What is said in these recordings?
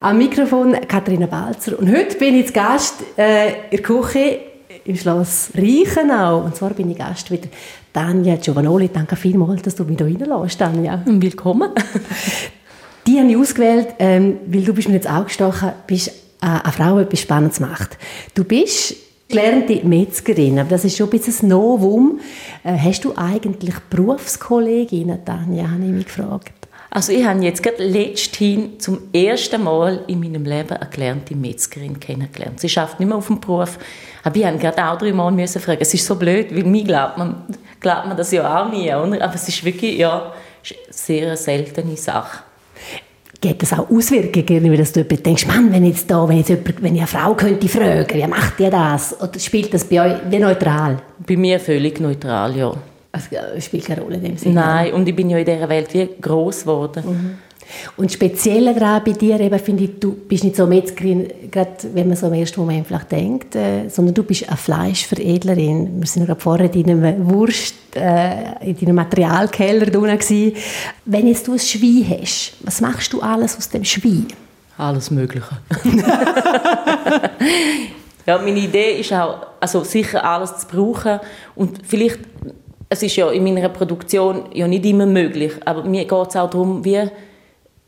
Am Mikrofon Katharina Balzer. Und heute bin ich zu Gast äh, in der Küche im Schloss Reichenau. Und zwar bin ich Gast mit Tanja Giovanoli. Danke vielmals, dass du mich hier reinlässt, Tanja. Willkommen. Die habe ich ausgewählt, ähm, weil du bist mir jetzt angestochen bist, äh, eine Frau, die etwas Spannendes macht. Du bist gelernte Metzgerin, aber das ist schon ein bisschen ein Novum. Äh, hast du eigentlich Berufskolleginnen, Tanja, habe ich mich gefragt. Also ich habe jetzt gerade letzthin zum ersten Mal in meinem Leben eine gelernte Metzgerin kennengelernt. Sie schafft nicht mehr auf dem Beruf, aber ich musste gerade auch drei Mal müssen fragen. Es ist so blöd, weil mir glaubt man, glaubt man das ja auch nie, oder? aber es ist wirklich ja, eine sehr seltene Sache. Gibt es auch Auswirkungen, dass du denkst, Mann, wenn jetzt da, wenn jetzt jemand, wenn ich eine Frau könnte fragen, wie macht ihr das? Oder spielt das bei euch wie neutral? Bei mir völlig neutral, ja. Also, es spielt keine Rolle in dem Sinne. Nein, und ich bin ja in dieser Welt wie groß geworden. Mhm. Und speziell daran bei dir eben, finde ich, du bist nicht so Metzgerin, gerade wenn man so im ersten Moment vielleicht denkt, äh, sondern du bist eine Fleischveredlerin. Wir sind gerade vorher in deinem Wurst, äh, in deinem Materialkeller drin Wenn jetzt du ein Schwein hast, was machst du alles aus dem Schwein? Alles Mögliche. ja, meine Idee ist auch, also sicher alles zu brauchen und vielleicht es ist ja in meiner Produktion ja nicht immer möglich, aber mir geht es auch darum, wie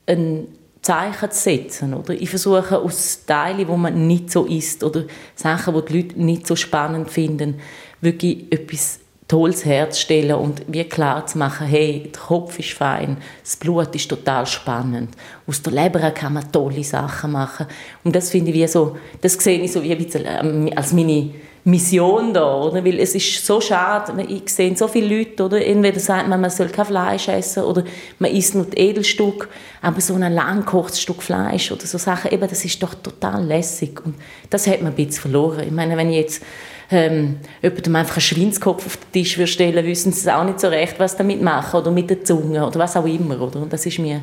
ein Zeichen zu setzen. Oder? Ich versuche aus Teilen, wo man nicht so isst oder Sachen, die die Leute nicht so spannend finden, wirklich etwas Tolles herzustellen und wie klar zu machen, hey, der Kopf ist fein, das Blut ist total spannend. Aus der Leber kann man tolle Sachen machen. Und das finde ich wie so, das sehe ich so wie ein bisschen ähm, als meine Mission da, oder? Weil es ist so schade, ich sehe so viele Leute, oder? Entweder sagt man, man soll kein Fleisch essen oder man isst nur Edelstück, aber so ein langkochtes Stück Fleisch oder so Sachen, eben, das ist doch total lässig und das hat man ein bisschen verloren. Ich meine, wenn ich jetzt ähm, jemandem einfach einen Schweinskopf auf den Tisch stellen wissen sie auch nicht so recht, was damit machen oder mit der Zunge oder was auch immer, oder? Und das ist mir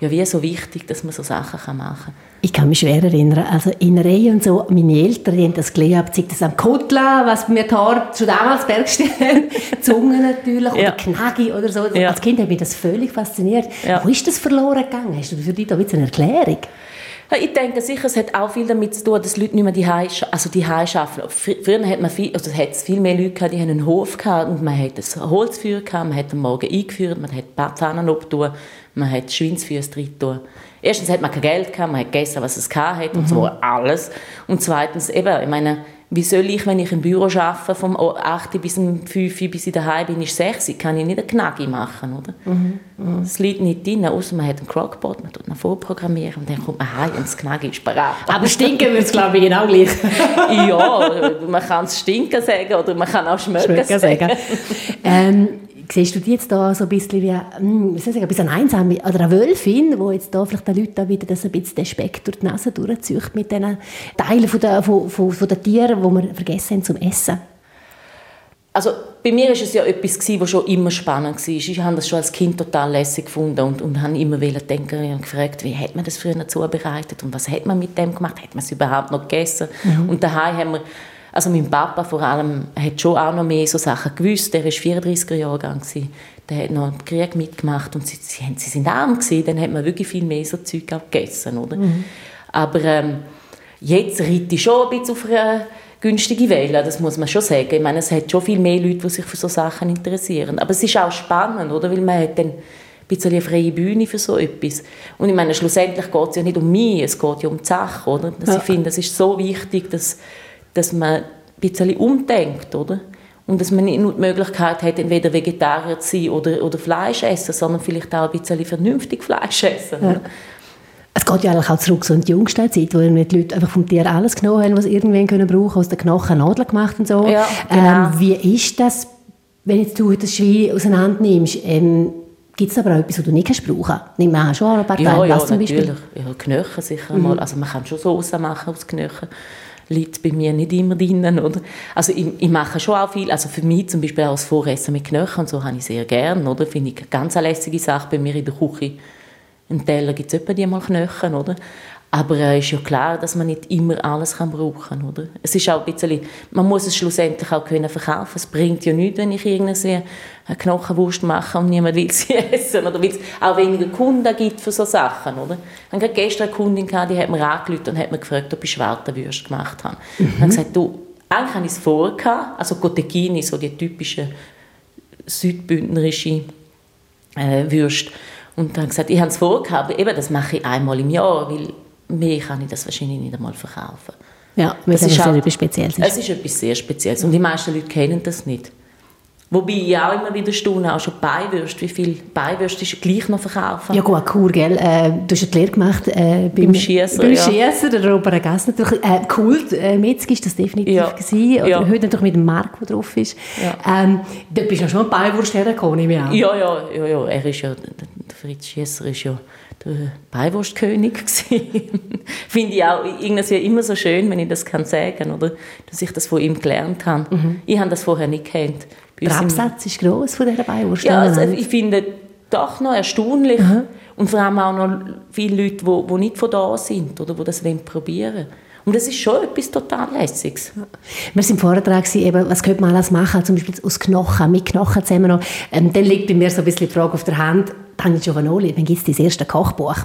ja, wie so wichtig, dass man so Sachen machen kann. Ich kann mich schwer erinnern, also in Reihe und so, meine Eltern die haben das gelernt, sei das am Kotla, was mir tat, schon damals Bergstellen, Zunge natürlich, ja. oder Knagi oder so. Ja. Als Kind hat mich das völlig fasziniert. Ja. Wo ist das verloren gegangen? Hast du für dich da eine Erklärung? Ich denke sicher, es hat auch viel damit zu tun, dass Leute nicht mehr die also die arbeiten. Früher hat man viel, also hat es viel mehr Leute gehabt, die haben einen Hof gehabt und man hat ein Holzfeuer gehabt, man hat am Morgen eingeführt, man hat Pfannen abgetan, man hat Schweinsfüße drin getan. Erstens hat man kein Geld gehabt, man hat gegessen, was es gehabt und mhm. so alles. Und zweitens eben, ich meine, wie soll ich, wenn ich im Büro arbeite, vom 8 bis um 5 bis ich daheim bin, ist 6, kann ich nicht eine Knaggi machen, oder? Mhm. Mhm. Das liegt nicht drin, außer man hat einen Crockpot, man tut ihn vorprogrammieren und dann kommt man heim und das Knaggi ist parat. Aber stinken würde es, glaube ich, genau gleich. ja, man kann es stinken sagen oder man kann auch schmecken, schmecken sagen. sagen. ähm, Siehst du die jetzt da so ein bisschen wie, hm, ich sagen, ein bisschen einsam oder eine Wölfin, wo jetzt da vielleicht den Leuten da wieder das ein bisschen den Speck durch die Nase durchzieht mit diesen Teilen von der, von, von, von der Tiere, die wir vergessen haben zum Essen? Also bei mir war es ja etwas, was schon immer spannend war. Ich habe das schon als Kind total lässig gefunden und, und habe immer denken und gefragt, wie hat man das früher zubereitet und was hat man mit dem gemacht? Hat man es überhaupt noch gegessen? Mhm. Und daheim haben wir also mein Papa vor allem hat schon auch noch mehr so Sachen gewusst. Er war 34er Jahrgang. Der hat noch im Krieg mitgemacht und sie, sie, sie sind arm gewesen. Dann hat man wirklich viel mehr so Zeug auch gegessen, oder? Mhm. Aber ähm, jetzt reite ich schon ein bisschen auf eine günstige Welle, das muss man schon sagen. Ich meine, es hat schon viel mehr Leute, die sich für so Sachen interessieren. Aber es ist auch spannend, oder? Weil man hat dann ein bisschen eine freie Bühne für so etwas. Und ich meine, schlussendlich geht es ja nicht um mich, es geht ja um die Sache, oder? Dass ja. Ich finde, es ist so wichtig, dass dass man ein bisschen umdenkt, oder? Und dass man nicht nur die Möglichkeit hat, entweder Vegetarier zu sein oder, oder Fleisch essen, sondern vielleicht auch ein bisschen vernünftig Fleisch essen. Ja. Es geht ja eigentlich auch zurück so in die Jungsteinzeit, wo die Leute einfach vom Tier alles genommen haben, was sie irgendwann können brauchen, aus den Knochen Nadeln gemacht und so. Ja, genau. ähm, wie ist das, wenn jetzt du das Schwein auseinander nimmst? Ähm, Gibt es aber auch etwas, was du nicht kannst brauchen? Nimm mal schon ein paar Teile, ja, ja, zum Beispiel? natürlich. Ja, Knochen sicher mhm. mal. Also man kann schon Soße machen aus Knochen liegt bei mir nicht immer drin. Oder? Also ich, ich, mache schon auch viel, also für mich zum Beispiel auch das Voressen mit Knöcheln so habe ich sehr gern, oder? Finde ich eine ganz lässige Sache bei mir in der Küche. Im Teller gibt es etwa die mal Knöchel, oder? Aber es äh, ist ja klar, dass man nicht immer alles kann brauchen kann. Es ist auch ein bisschen, man muss es schlussendlich auch können verkaufen Es bringt ja nichts, wenn ich irgendwie eine Knochenwurst mache und niemand will sie essen. Oder weil es auch weniger Kunden gibt für solche Sachen. Oder? Ich hatte gestern eine Kundin, gehabt, die hat mir angerufen und hat mir gefragt, ob ich Schwartenwürste gemacht habe. Mhm. Ich habe gesagt, du, eigentlich habe ich es vorher gehabt, also Cotechini, so die typische südbündnerische äh, Würste. Und dann habe ich gesagt, ich habe es vorher aber eben, das mache ich einmal im Jahr, weil mehr kann ich das wahrscheinlich nicht einmal verkaufen. Ja, weil das, ist halt, etwas Spezielles ist. Es ist etwas sehr Spezielles und die meisten Leute kennen das nicht. Wobei ich auch immer wieder staune, auch schon Beiwürste, wie viel Beiwürste ist gleich noch verkaufen. Ja gut, cool, gell? Äh, du hast ja die Lehre gemacht äh, beim, beim Schießer, beim ja. Schießer, der Robert Gass natürlich. Äh, cool, äh, Metzger ist das definitiv ja. gewesen. Oder ja. heute natürlich mit dem Mark, der drauf ist. Ja. Ähm, da bist du ja schon ein Beiwurst hergekommen, nehme ich an. Ja, ja, ja, ja, er ist ja, der Fritz Schießer ist ja der Beiwurstkönig Finde ich auch irgendwie immer so schön, wenn ich das kann sagen oder dass ich das von ihm gelernt habe. Mhm. Ich habe das vorher nicht gekannt. Der Absatz ist groß von dieser Beiwurst. Ja, also ich finde doch noch erstaunlich mhm. und vor allem auch noch viele Leute, die, die nicht von da sind oder die das probieren wollen. Und das ist schon etwas total Lässiges. Wir sind vorher dran eben, was könnte man alles machen, zum Beispiel aus Knochen, mit Knochen zusammen noch. Ähm, dann liegt bei mir so ein bisschen die Frage auf der Hand, Tanja Giovanoli, wann gibt es das erste Kochbuch?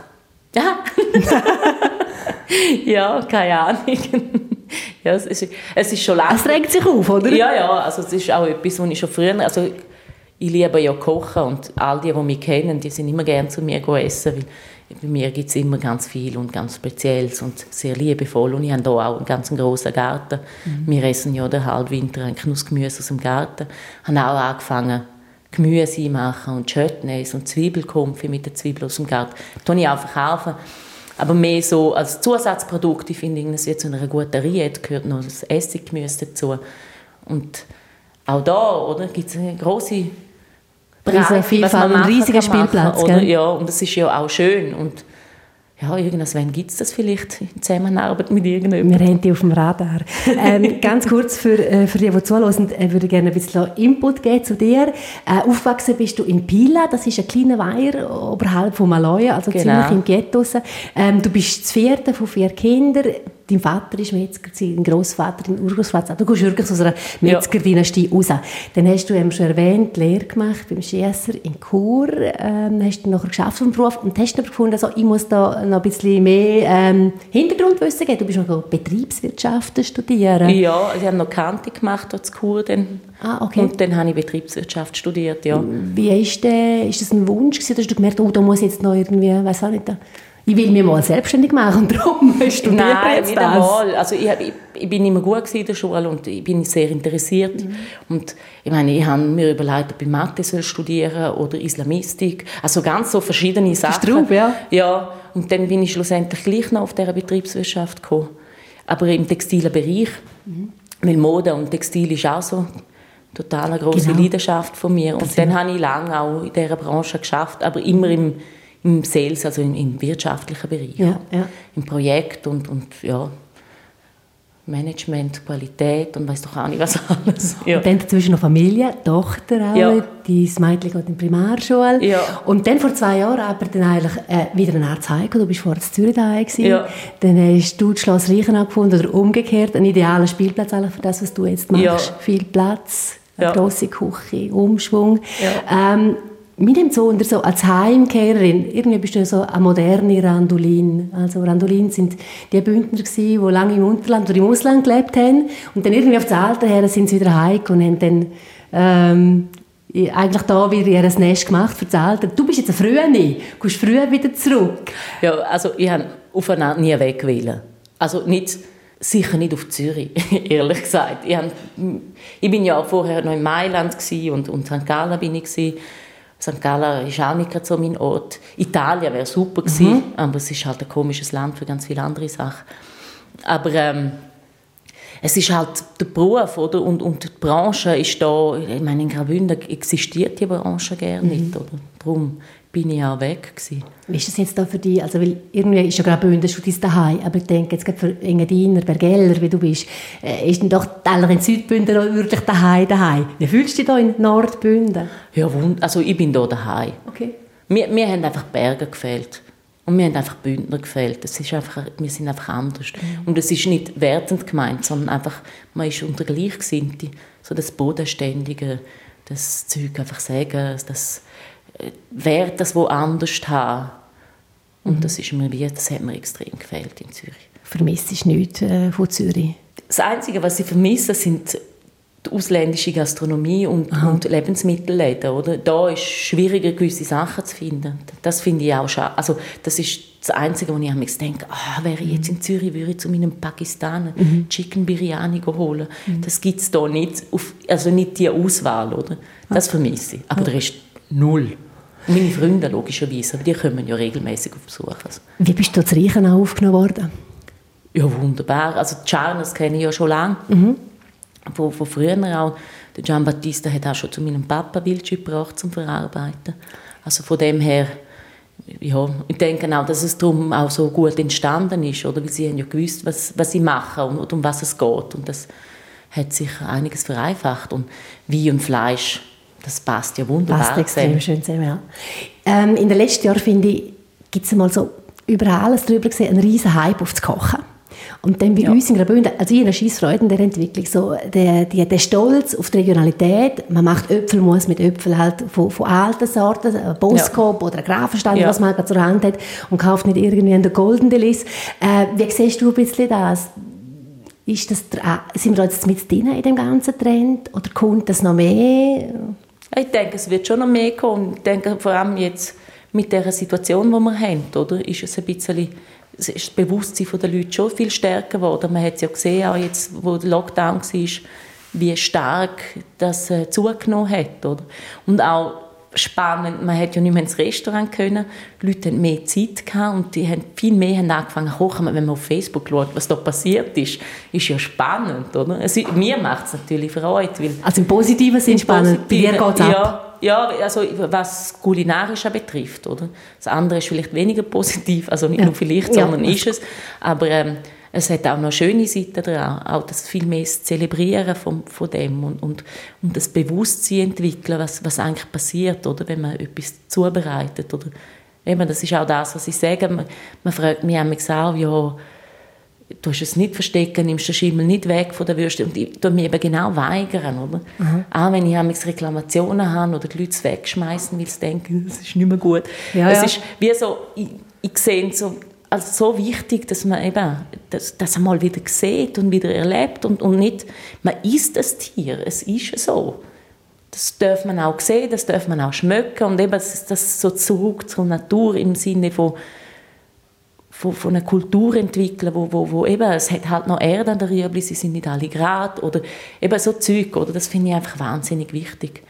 Ja. ja, keine Ahnung. ja, es, ist, es ist schon lange. Es regt sich auf, oder? Ja, ja, also es ist auch etwas, was ich schon früher, also ich liebe ja kochen und all die, die mich kennen, die sind immer gerne zu mir essen, weil bei mir gibt es immer ganz viel und ganz Spezielles und sehr liebevoll. Und ich habe hier auch einen ganz grossen Garten. Mhm. Wir essen ja den Halbwinter ein Nussgemüse aus dem Garten. Ich habe auch angefangen, Gemüse machen und Chutneys und Zwiebelkonfi mit den Zwiebeln aus dem Garten. Das ich auch verkaufen. Aber mehr so als Zusatzprodukt, ich finde, es wird zu einer guten Riette gehört noch das Essiggemüse dazu. Und auch da, oder, gibt es eine grosse Breite, Vielfalt, ein riesiger Spielplatz. Machen, ja, und das ist ja auch schön. Und ja, irgendwann gibt es das vielleicht in Zusammenarbeit mit irgendjemandem. Wir haben die auf dem Radar. ähm, ganz kurz für, äh, für die, die zuhören, äh, würde gerne ein bisschen Input geben zu dir. Äh, aufgewachsen bist du in Pila, das ist ein kleiner Weiher oberhalb von Maloja, also genau. ziemlich im Ghetto. Ähm, du bist das vierte von vier Kindern dein Vater ist Metzger, dein Großvater, dein Urgroßvater. Du kommst wirklich aus einer Metzgerdynastie ja. raus. Dann hast du eben schon erwähnt, Lehre gemacht beim Schiesser in Chur, ähm, hast du nachher geschafft vom Beruf und hast dann gefunden, also, ich muss da noch ein bisschen mehr ähm, Hintergrundwissen geben. Du bist noch Betriebswirtschaft studieren. Ja, ich habe noch Kante gemacht in Chur dann. Ah, okay. Und dann habe ich Betriebswirtschaft studiert, ja. Wie ist, der, ist das ein Wunsch gewesen? Hast du gemerkt, oh, da muss ich jetzt noch irgendwie, weiß auch nicht, ich will mich mal selbstständig machen, darum studiere Nein, jetzt nicht das. einmal. Also ich, ich, ich, bin immer gut in der Schule und ich bin sehr interessiert. Mhm. Und ich meine, ich habe mir überlegt, ob ich Mathe soll studieren oder Islamistik. Also ganz so verschiedene Sachen. Straub, ja. Ja, und dann bin ich schlussendlich gleich noch auf dieser Betriebswirtschaft gekommen. Aber im textilen Bereich. Mhm. Weil Mode und Textil ist auch so total eine große genau. Leidenschaft von mir. Und das dann habe ich lange auch in dieser Branche geschafft, aber immer im im Sales, also im, im wirtschaftlichen Bereich, ja, ja. im Projekt und, und ja, Management, Qualität und weiß doch auch nicht was alles. Ja. Und dann dazwischen noch Familie, Tochter auch, ja. dein Mädchen geht in die Primarschule. Ja. Und dann vor zwei Jahren aber dann eigentlich äh, wieder eine Art Heiko, du bist vorher in Zürich daheim ja. Dann hast du das Schloss Reichenau gefunden oder umgekehrt, einen idealen Spielplatz eigentlich für das, was du jetzt machst. Ja. Viel Platz, eine grosse Küche, Umschwung. Ähm, mir nimmt so unter so als Heimkehrerin, irgendwie bist du so eine moderne Randolin. Also Randolin sind die Bündner gewesen, die lange im Unterland oder im Ausland gelebt haben und dann irgendwie auf das Alter her sind sie wieder heim und haben dann ähm, eigentlich da wieder ihr Nest gemacht für das Alter. Du bist jetzt eine Frühe, du kommst früh wieder zurück. Ja, also ich habe aufeinander nie wegwählen. Also nicht sicher nicht auf Zürich, ehrlich gesagt. Ich, hab, ich bin ja vorher noch in Mailand und, und St. Gallen bin ich gewesen. St. Gallen ist auch nicht so mein Ort. Italien wäre super gewesen, mhm. aber es ist halt ein komisches Land für ganz viele andere Sachen. Aber ähm, es ist halt der Beruf oder? Und, und die Branche ist da, ich meine, in Graubünden existiert die Branche gerne mhm. nicht. Oder? Darum bin ich auch weg. Gewesen. Wie ist das jetzt da für dich? Also, weil irgendwie ist ja Graubünden schon dein Daheim, aber ich denke, jetzt gerade für Engadiner, Bergeller, wie du bist, äh, ist dann doch Teller in Südbünden wirklich daheim, daheim. Wie fühlst du dich da in Nordbünden? Ja, also ich bin da daheim. Okay. Mir, mir haben einfach Berge gefehlt. Und mir haben einfach Bündner gefällt. Das ist einfach, wir sind einfach anders. Mhm. Und es ist nicht wertend gemeint, sondern einfach, man ist unter Gleichgesinnte. So das Bodenständige, das Zeug einfach sagen, das Wert, das woanders haben. Und mhm. das ist mir wie, das hat mir extrem gefällt in Zürich. Vermisst ist nichts äh, von Zürich? Das Einzige, was ich vermisse, sind die ausländische Gastronomie und, und Lebensmittelläden. Oder? Da ist es schwieriger, gewisse Sachen zu finden. Das finde ich auch schade. Also, das ist das Einzige, wo ich mir denke, ah, wäre ich jetzt in Zürich, würde ich zu meinem Pakistaner mhm. Chicken Biryani holen. Mhm. Das gibt es da nicht, auf, also nicht die Auswahl. Oder? Das vermisse ich. Aber der Rest null. Und meine Freunde logischerweise, aber die kommen ja regelmäßig auf Besuch. Also. Wie bist du zu Reichenau aufgenommen worden? Ja, wunderbar. Also die Charners kenne ich ja schon lange. Mhm von, von früher auch. Der Gian Battista hat auch schon zu meinem Papa Wildschütt gebracht zum Verarbeiten. Also von dem her, ja, ich denke auch, dass es darum auch so gut entstanden ist, oder? Weil sie haben ja gewusst, was, was sie machen und, um was es geht. Und das hat sich einiges vereinfacht. Und Wein und Fleisch, das passt ja wunderbar. Passt extrem schön zusammen, ja. Ähm, in den letzten Jahren, finde ich, gibt es mal so über alles drüber gesehen, einen riesen Hype aufs Kochen. Und dann bei ja. uns in Graubünden, also ich habe Freude in der Entwicklung, so der, der, der Stolz auf die Regionalität, man macht Äpfelmus mit Äpfeln halt von, von alten Sorten, ein Boskop ja. oder ein Grafenstein, ja. was man halt zur Hand hat und kauft nicht irgendwie einen Golden Delice. Äh, wie siehst du ein bisschen das? Ist das, äh, sind wir jetzt mit drin in dem ganzen Trend oder kommt das noch mehr? Ich denke, es wird schon noch mehr kommen. Ich denke, vor allem jetzt mit der Situation, die wir haben, oder, ist es ein bisschen ist das Bewusstsein der Leute schon viel stärker geworden. Man hat es ja gesehen, auch jetzt, wo der Lockdown war, wie stark das äh, zugenommen hat. Oder? Und auch spannend, man hat ja nicht mehr ins Restaurant können, die Leute hatten mehr Zeit gehabt und die haben viel mehr haben angefangen zu kochen. Wenn man auf Facebook schaut, was da passiert ist, ist ja spannend, oder? Also, mir macht es natürlich Freude. Weil also im Positiven sind spannend, bei dir geht es ja, ja, also was Kulinarische betrifft, oder? Das andere ist vielleicht weniger positiv, also nicht ja. nur vielleicht, sondern ja. ist es. Aber ähm, es hat auch noch schöne Seiten dran, auch das viel mehr das Zelebrieren von, von dem und, und, und das Bewusstsein entwickeln, was, was eigentlich passiert, oder, wenn man etwas zubereitet. Oder, eben, das ist auch das, was ich sage. Man, man fragt mich auch, ja, du hast es nicht verstecken, nimmst den Schimmel nicht weg von der Würste und ich tue mich eben genau weigern, oder? Mhm. Auch wenn ich Reklamationen habe oder die Leute es wegschmeißen, weil sie denken, es ist nicht mehr gut. Ja, es ja. ist wie so, ich, ich sehe so, als so wichtig, dass man eben das, das einmal wieder sieht und wieder erlebt und, und nicht, man isst das Tier, es ist so. Das darf man auch sehen, das darf man auch schmecken und eben das, das so zurück zur Natur im Sinne von von, von einer Kultur entwickeln, wo, wo, wo eben, es hat halt noch Erde an der Rüebli, sie sind nicht alle gerade oder eben so Zeug, oder? Das finde ich einfach wahnsinnig wichtig.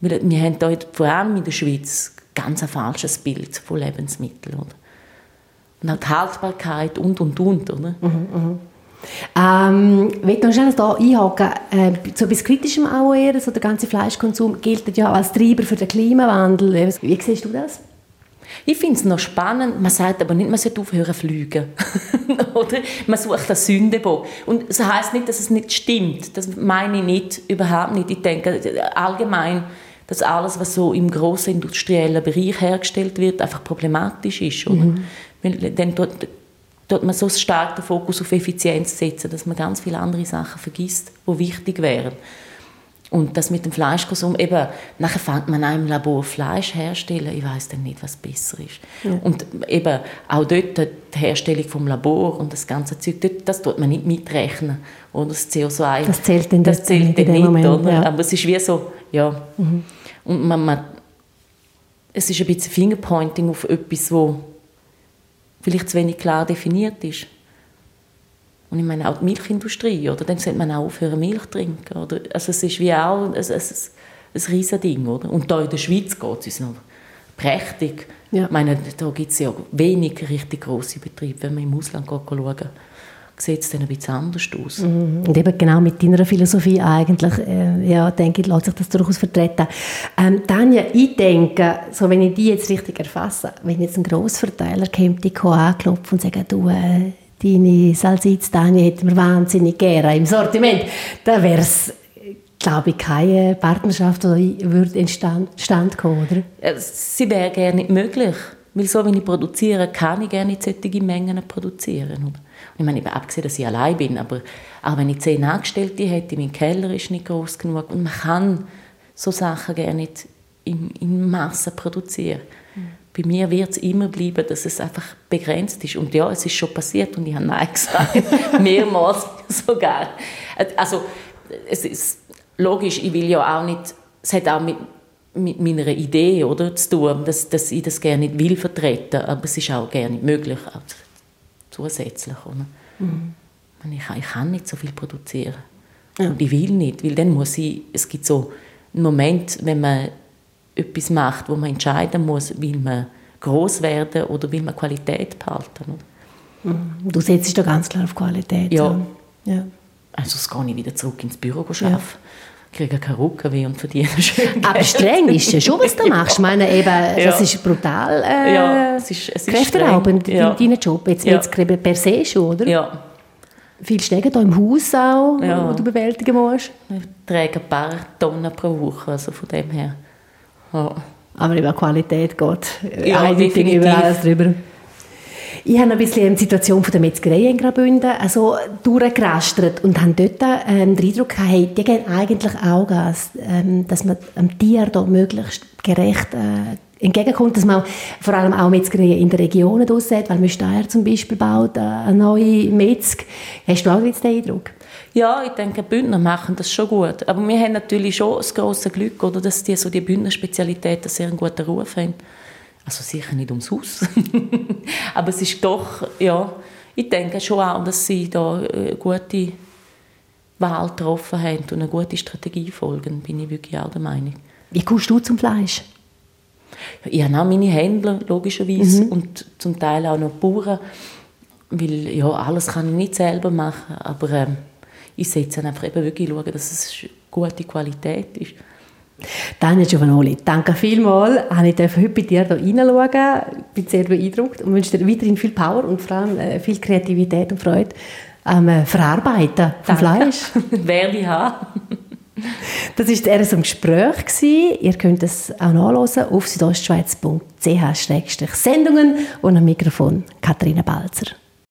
Weil wir haben hier vor allem in der Schweiz ganz ein falsches Bild von Lebensmitteln, oder? Und auch die Haltbarkeit und, und, und, oder? Mhm, mhm. Ähm, ich noch schnell da einhaken, äh, so etwas Kritischem auch eher, so der ganze Fleischkonsum gilt ja als Treiber für den Klimawandel. Wie siehst du das? Ich finde es noch spannend, man sagt aber nicht, man sollte aufhören zu fliegen. Oder? Man sucht eine Sündenbock. Und das heisst nicht, dass es nicht stimmt. Das meine ich nicht, überhaupt nicht. Ich denke allgemein, dass alles, was so im grossen industriellen Bereich hergestellt wird, einfach problematisch ist. Oder? Mhm. Weil dann dort, dort man so stark den Fokus auf Effizienz setzen, dass man ganz viele andere Sachen vergisst, die wichtig wären. Und das mit dem Fleischkonsum, eben, nachher fängt man an im Labor Fleisch herstellen, ich weiß dann nicht, was besser ist. Ja. Und eben auch dort die Herstellung vom Labor und das ganze Zeug, dort, das tut man nicht mitrechnen. Oder das CO2, das zählt dann, das zählt dann nicht, Moment, oder? Ja. aber es ist wie so, ja. Mhm. Und man, man, es ist ein bisschen Fingerpointing auf etwas, wo vielleicht zu wenig klar definiert ist. Und ich meine auch die Milchindustrie, oder? Dann sollte man auch aufhören, Milch zu trinken, oder? Also es ist wie auch ein, ein, ein riesiges Ding, oder? Und da in der Schweiz geht es noch prächtig. Ja. Ich meine, da gibt es ja wenig richtig grosse Betriebe. Wenn man im Ausland schaut, sieht es dann ein bisschen anders aus. Mhm. Und eben genau mit deiner Philosophie eigentlich, äh, ja, denke ich, lässt sich das durchaus vertreten. Ähm, Tanja, ich denke, so wenn ich die jetzt richtig erfasse, wenn jetzt ein Grossverteiler kommt, die anklopft und sagt, du, äh, deine Salsizzani hätten wir wahnsinnig gerne im Sortiment. Da wäre es, glaube ich, keine Partnerschaft, die würde in Stand, Stand kommen, oder? Sie wäre gerne nicht möglich, Weil so, wenn ich produziere, kann ich gerne solche Mengen produzieren. Ich meine, abgesehen, dass ich allein bin, aber auch wenn ich zehn Angestellte hätte, mein Keller ist nicht groß genug und man kann so Sachen gerne nicht in, in Massen produzieren. Mhm. Bei mir wird es immer bleiben, dass es einfach begrenzt ist. Und ja, es ist schon passiert und ich habe Nein gesagt. Mehrmals sogar. Also, es ist logisch, ich will ja auch nicht, es hat auch mit, mit meiner Idee oder, zu tun, dass, dass ich das gerne nicht will vertreten, aber es ist auch gerne nicht möglich, auch zusätzlich. Oder? Mhm. Ich, ich kann nicht so viel produzieren. Ja. Und ich will nicht, weil dann muss ich, es gibt so einen Moment, wenn man etwas macht, wo man entscheiden muss, will man groß werden oder will man Qualität behalten. Mhm. Du setzt dich da ganz klar auf Qualität. Ja. ja. Also es gehe ich wieder zurück ins Büro arbeiten. Ja kriege keine Rückenweh und verdiene schön Aber streng ist ja schon, was du machst. Ich meine, eben, ja. das ist brutal äh, ja, es ist, es ist kräfteraubend, ja. dein Job. Jetzt, ja. jetzt per se schon, oder? Ja. Viel Stege hier im Haus auch, ja. du bewältigen musst? Ich trage ein paar Tonnen pro Woche, also von dem her. Ja. Aber über Qualität geht ja, eindeutig über alles drüber. Ich habe ein bisschen die Situation von der Metzgerei in Graubünden also durchgerastert und habe dort ähm, den Eindruck gehabt, hey, die gehen eigentlich auch Gas, ähm, dass man dem Tier da möglichst gerecht äh, entgegenkommt, dass man vor allem auch Metzgereien in der Region aussieht, weil Müsteier zum Beispiel baut äh, eine neue Metzg. Hast du auch jetzt den Eindruck? Ja, ich denke, Bündner machen das schon gut. Aber wir haben natürlich schon das große Glück, oder, dass die, so die Bündner Spezialitäten sehr einen guten Ruf haben. Also sicher nicht ums Haus. Aber es ist doch, ja, ich denke schon auch, dass sie da eine gute Wahl getroffen haben und eine gute Strategie folgen, bin ich wirklich auch der Meinung. Wie kommst du zum Fleisch? Ich habe auch meine Händler, logischerweise, mhm. und zum Teil auch noch Bauern, weil ja, alles kann ich nicht selber machen, aber äh, ich setze einfach eben wirklich schauen, dass es gute Qualität ist. Daniel Giovanoli, danke vielmals. Ich durfte heute bei dir hier reinschauen. Ich bin sehr beeindruckt und wünsche dir weiterhin viel Power und vor allem äh, viel Kreativität und Freude am äh, Verarbeiten von Fleisch. Werde ich haben. Das war eher so ein Gespräch. Ihr könnt es auch nachlesen auf südostschweiz.ch-sendungen und am Mikrofon Katharina Balzer.